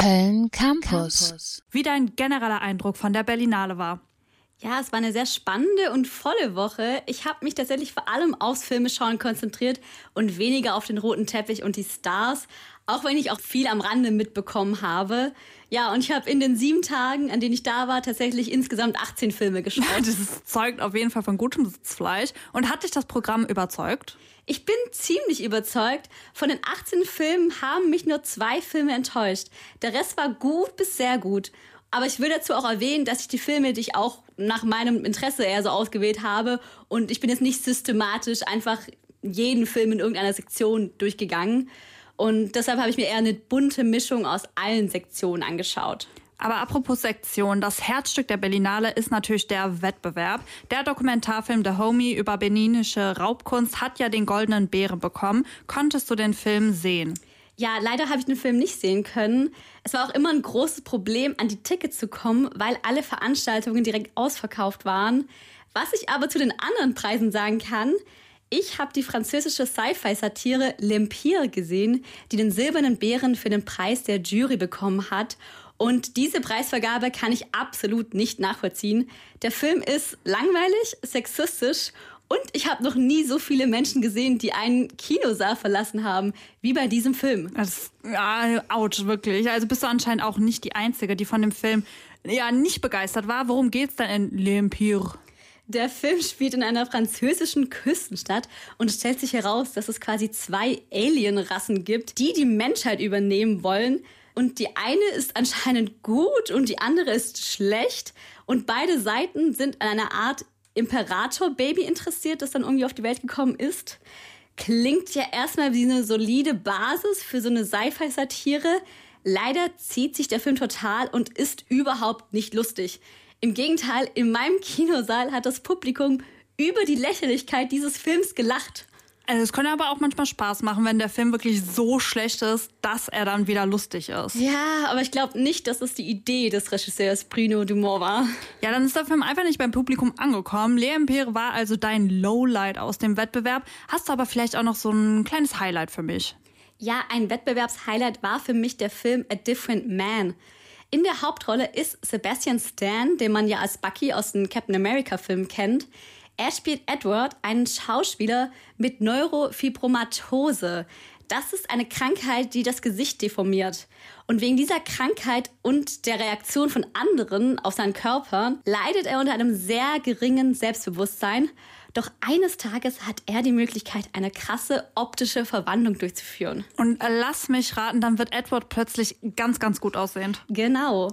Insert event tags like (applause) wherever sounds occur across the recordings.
Köln Campus. Wie dein genereller Eindruck von der Berlinale war. Ja, es war eine sehr spannende und volle Woche. Ich habe mich tatsächlich vor allem aufs Filmeschauen konzentriert und weniger auf den roten Teppich und die Stars, auch wenn ich auch viel am Rande mitbekommen habe. Ja, und ich habe in den sieben Tagen, an denen ich da war, tatsächlich insgesamt 18 Filme geschaut. (laughs) Das zeugt auf jeden Fall von gutem Sitzfleisch. Und hat dich das Programm überzeugt? Ich bin ziemlich überzeugt. Von den 18 Filmen haben mich nur zwei Filme enttäuscht. Der Rest war gut bis sehr gut. Aber ich will dazu auch erwähnen, dass ich die Filme, die ich auch nach meinem Interesse eher so ausgewählt habe, und ich bin jetzt nicht systematisch einfach jeden Film in irgendeiner Sektion durchgegangen. Und deshalb habe ich mir eher eine bunte Mischung aus allen Sektionen angeschaut. Aber apropos Sektion, das Herzstück der Berlinale ist natürlich der Wettbewerb. Der Dokumentarfilm The Homie über beninische Raubkunst hat ja den Goldenen Bären bekommen. Konntest du den Film sehen? Ja, leider habe ich den Film nicht sehen können. Es war auch immer ein großes Problem, an die Tickets zu kommen, weil alle Veranstaltungen direkt ausverkauft waren. Was ich aber zu den anderen Preisen sagen kann, ich habe die französische Sci-Fi-Satire L'Empire gesehen, die den Silbernen Bären für den Preis der Jury bekommen hat. Und diese Preisvergabe kann ich absolut nicht nachvollziehen. Der Film ist langweilig, sexistisch und ich habe noch nie so viele Menschen gesehen, die einen Kinosaal verlassen haben, wie bei diesem Film. Das, ja, ouch, wirklich. Also bist du anscheinend auch nicht die Einzige, die von dem Film ja nicht begeistert war. Worum geht's denn in L'Empire? Der Film spielt in einer französischen Küstenstadt und stellt sich heraus, dass es quasi zwei Alienrassen gibt, die die Menschheit übernehmen wollen. Und die eine ist anscheinend gut und die andere ist schlecht. Und beide Seiten sind an einer Art Imperator-Baby interessiert, das dann irgendwie auf die Welt gekommen ist. Klingt ja erstmal wie eine solide Basis für so eine Sci-Fi-Satire. Leider zieht sich der Film total und ist überhaupt nicht lustig. Im Gegenteil, in meinem Kinosaal hat das Publikum über die Lächerlichkeit dieses Films gelacht. Also es könnte aber auch manchmal Spaß machen, wenn der Film wirklich so schlecht ist, dass er dann wieder lustig ist. Ja, aber ich glaube nicht, dass es die Idee des Regisseurs Bruno Dumont war. Ja, dann ist der Film einfach nicht beim Publikum angekommen. Lea Empire war also dein Lowlight aus dem Wettbewerb. Hast du aber vielleicht auch noch so ein kleines Highlight für mich? Ja, ein Wettbewerbshighlight war für mich der Film A Different Man. In der Hauptrolle ist Sebastian Stan, den man ja als Bucky aus dem Captain America Film kennt. Er spielt Edward, einen Schauspieler mit Neurofibromatose. Das ist eine Krankheit, die das Gesicht deformiert. Und wegen dieser Krankheit und der Reaktion von anderen auf seinen Körper leidet er unter einem sehr geringen Selbstbewusstsein. Doch eines Tages hat er die Möglichkeit, eine krasse optische Verwandlung durchzuführen. Und lass mich raten, dann wird Edward plötzlich ganz, ganz gut aussehend. Genau.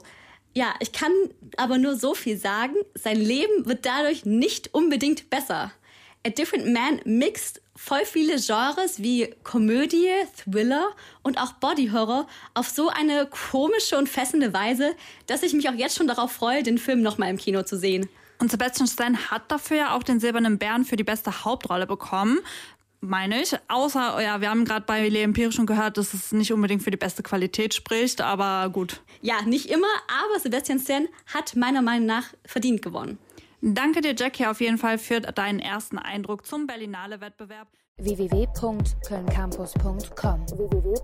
Ja, ich kann aber nur so viel sagen, sein Leben wird dadurch nicht unbedingt besser. A Different Man mixt voll viele Genres wie Komödie, Thriller und auch Body Horror auf so eine komische und fesselnde Weise, dass ich mich auch jetzt schon darauf freue, den Film nochmal im Kino zu sehen. Und Sebastian Stan hat dafür ja auch den Silbernen Bären für die beste Hauptrolle bekommen meine ich. Außer, ja, wir haben gerade bei Le Empire schon gehört, dass es nicht unbedingt für die beste Qualität spricht, aber gut. Ja, nicht immer, aber Sebastian Stan hat meiner Meinung nach verdient gewonnen. Danke dir, Jackie, auf jeden Fall für deinen ersten Eindruck zum Berlinale-Wettbewerb. www.kölncampus.com www